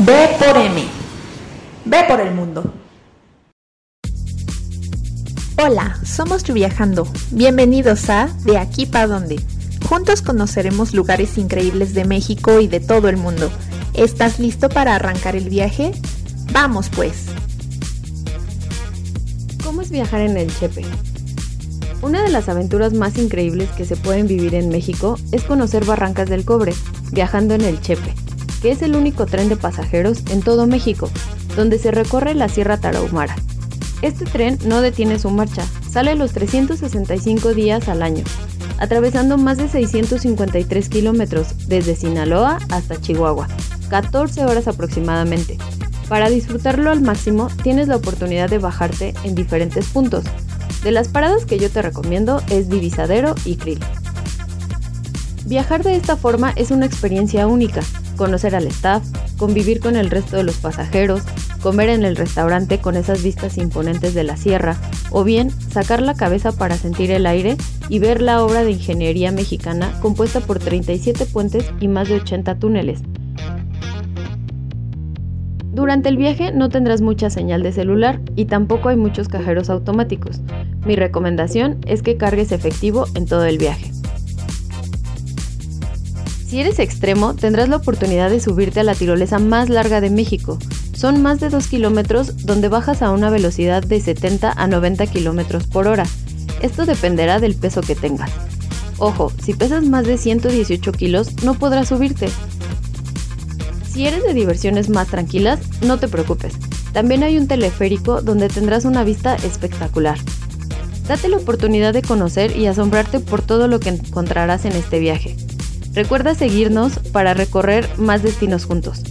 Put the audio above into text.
B por M. Ve por el mundo. Hola, somos Viajando. Bienvenidos a De aquí para dónde. Juntos conoceremos lugares increíbles de México y de todo el mundo. ¿Estás listo para arrancar el viaje? Vamos pues. ¿Cómo es viajar en el Chepe? Una de las aventuras más increíbles que se pueden vivir en México es conocer Barrancas del Cobre, viajando en el Chepe, que es el único tren de pasajeros en todo México, donde se recorre la Sierra Tarahumara. Este tren no detiene su marcha, sale los 365 días al año, atravesando más de 653 kilómetros desde Sinaloa hasta Chihuahua, 14 horas aproximadamente. Para disfrutarlo al máximo, tienes la oportunidad de bajarte en diferentes puntos. De las paradas que yo te recomiendo es Divisadero y Krill. Viajar de esta forma es una experiencia única. Conocer al staff, convivir con el resto de los pasajeros, comer en el restaurante con esas vistas imponentes de la sierra, o bien sacar la cabeza para sentir el aire y ver la obra de ingeniería mexicana compuesta por 37 puentes y más de 80 túneles. Durante el viaje no tendrás mucha señal de celular y tampoco hay muchos cajeros automáticos. Mi recomendación es que cargues efectivo en todo el viaje. Si eres extremo, tendrás la oportunidad de subirte a la tirolesa más larga de México. Son más de 2 kilómetros donde bajas a una velocidad de 70 a 90 kilómetros por hora. Esto dependerá del peso que tengas. Ojo, si pesas más de 118 kilos no podrás subirte. Si eres de diversiones más tranquilas, no te preocupes. También hay un teleférico donde tendrás una vista espectacular. Date la oportunidad de conocer y asombrarte por todo lo que encontrarás en este viaje. Recuerda seguirnos para recorrer más destinos juntos.